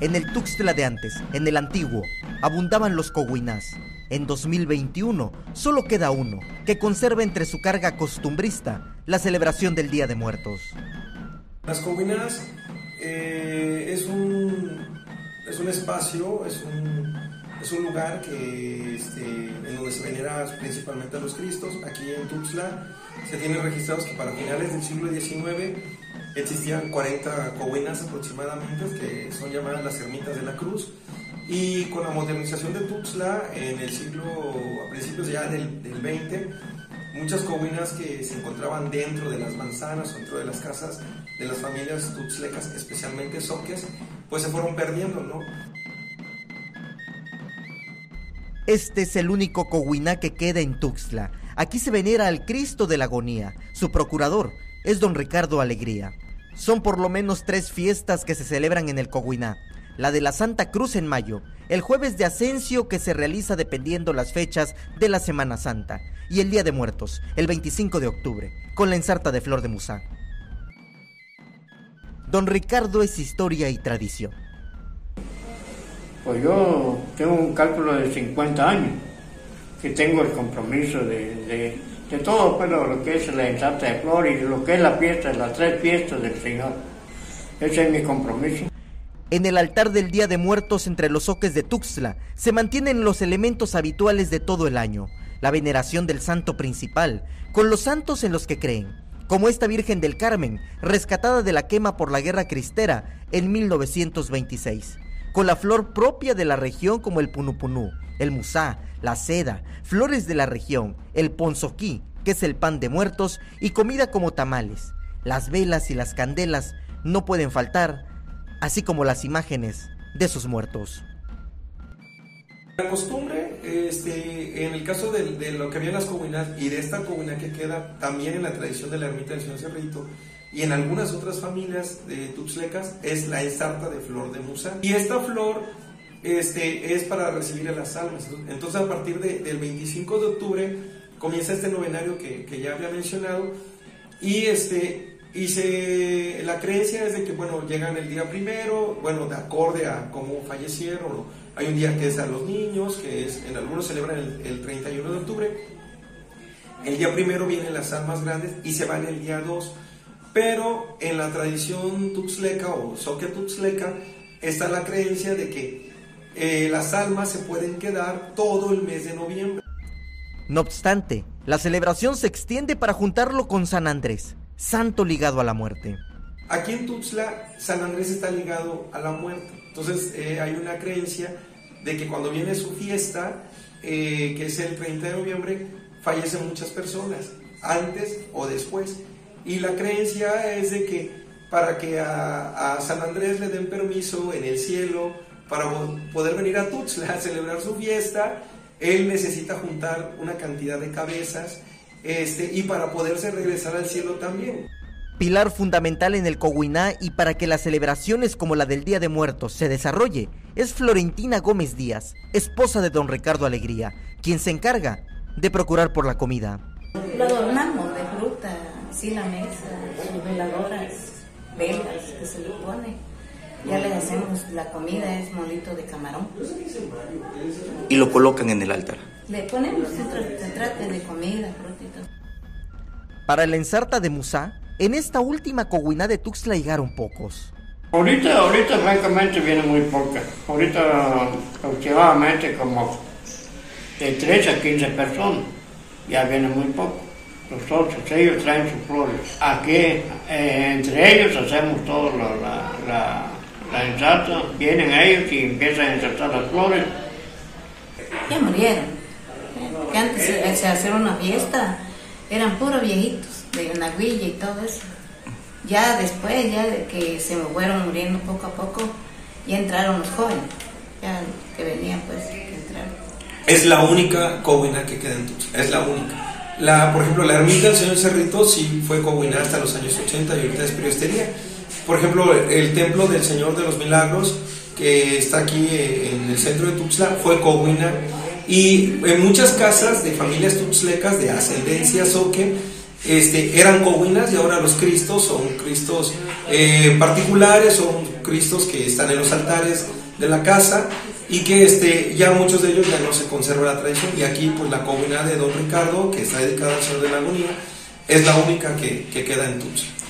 En el Tuxtla de antes, en el antiguo, abundaban los coguinás. En 2021 solo queda uno, que conserva entre su carga costumbrista la celebración del Día de Muertos. Las coguinás eh, es, un, es un espacio, es un, es un lugar que, este, en donde se venera principalmente a los Cristos. Aquí en Tuxtla se tiene registrados que para finales del siglo XIX existían 40 coguinas aproximadamente, que son llamadas las ermitas de la cruz. Y con la modernización de Tuxtla en el siglo, a principios ya del, del 20, muchas coguinas que se encontraban dentro de las manzanas dentro de las casas de las familias tuxlecas, especialmente soques, pues se fueron perdiendo, ¿no? Este es el único coguiná que queda en Tuxtla. Aquí se venera al Cristo de la Agonía. Su procurador es don Ricardo Alegría. Son por lo menos tres fiestas que se celebran en el Coguiná. La de la Santa Cruz en mayo, el jueves de Ascencio que se realiza dependiendo las fechas de la Semana Santa y el Día de Muertos, el 25 de octubre, con la ensarta de Flor de Musá. Don Ricardo es historia y tradición. Pues yo tengo un cálculo de 50 años, que tengo el compromiso de, de, todo pues, lo, que es la ensarta de flor y lo que es la fiesta, las tres fiestas del Señor. Ese es mi compromiso. En el altar del Día de Muertos entre los oques de Tuxtla se mantienen los elementos habituales de todo el año, la veneración del santo principal, con los santos en los que creen, como esta Virgen del Carmen, rescatada de la quema por la Guerra Cristera en 1926, con la flor propia de la región como el punupunú, el musá, la seda, flores de la región, el ponzoquí, que es el pan de muertos, y comida como tamales. Las velas y las candelas no pueden faltar, así como las imágenes de sus muertos. La costumbre, este, en el caso de, lo que había en las comunidades y de esta comunidad que queda también en la tradición de la ermita del Señor Cerrito y en algunas otras familias de tuxlecas, es la ensarta de flor de musa. Y esta flor este, es para recibir a las almas. Entonces, a partir del 25 de octubre comienza este novenario que, que ya había mencionado y este y se, la creencia es de que, bueno, llegan el día primero, bueno, de acorde a cómo fallecieron. Hay un día que es a los niños, que en algunos celebran el, 31 de octubre. El día primero vienen las almas grandes y se van el día 2. Pero en la tradición tuxleca o soque tuxleca está la creencia de que eh, las almas se pueden quedar todo el mes de noviembre. No obstante, la celebración se extiende para juntarlo con San Andrés, santo ligado a la muerte. Aquí en Tuxtla, San Andrés está ligado a la muerte. Entonces eh, hay una creencia de que cuando viene su fiesta, eh, que es el 30 de noviembre, fallecen muchas personas, antes o después. Y la creencia es de que para que a, a San Andrés le den permiso en el cielo para poder venir a Tuxtla a celebrar su fiesta, él necesita juntar una cantidad de cabezas este, y para poderse regresar al cielo también. Pilar fundamental en el Coguiná y para que las celebraciones como la del Día de Muertos se desarrolle es Florentina Gómez Díaz, esposa de don Ricardo Alegría, quien se encarga de procurar por la comida. Lo adornamos de fruta, sí la mesa, sus veladoras, velas que se le pone. Ya le hacemos la comida, es molito de camarón. Y lo colocan en el altar. Le ponemos, se, trata de comida, Para la ensarta de Musá, en esta última coguiná de Tuxtla llegaron pocos. Ahorita, ahorita francamente viene muy poca. Ahorita aproximadamente como de 13 a 15 personas. Ya viene muy poco. Los otros, ellos traen sus flores. Aquí, eh, entre ellos hacemos todo la, la, la, ensarta. Vienen ellos y empiezan a ensartar las flores. Ya murieron que antes se hacía una fiesta, eran puros viejitos, de una guilla y todo eso. Ya después, ya de que se fueron muriendo poco a poco, ya entraron los jóvenes, ya que venían pues, que entraron. Es la única cobuina que queda en Tuxtla, es la única. La, por ejemplo, la ermita del señor Cerrito sí fue cobuina hasta los años 80 y ahorita es periodestería. Por ejemplo, el templo del Señor de los Milagros, que está aquí en el centro de Tuxtla, fue cobuina y en muchas casas de familias tuxlecas de ascendencia soque, este, eran coguinas y ahora los cristos son cristos eh, particulares, son cristos que están en los altares de la casa y que este, ya muchos de ellos ya no se conserva la tradición y aquí pues la comunidad de Don Ricardo que está dedicada al Señor de la Agonía es la única que, que queda en Tuxtla.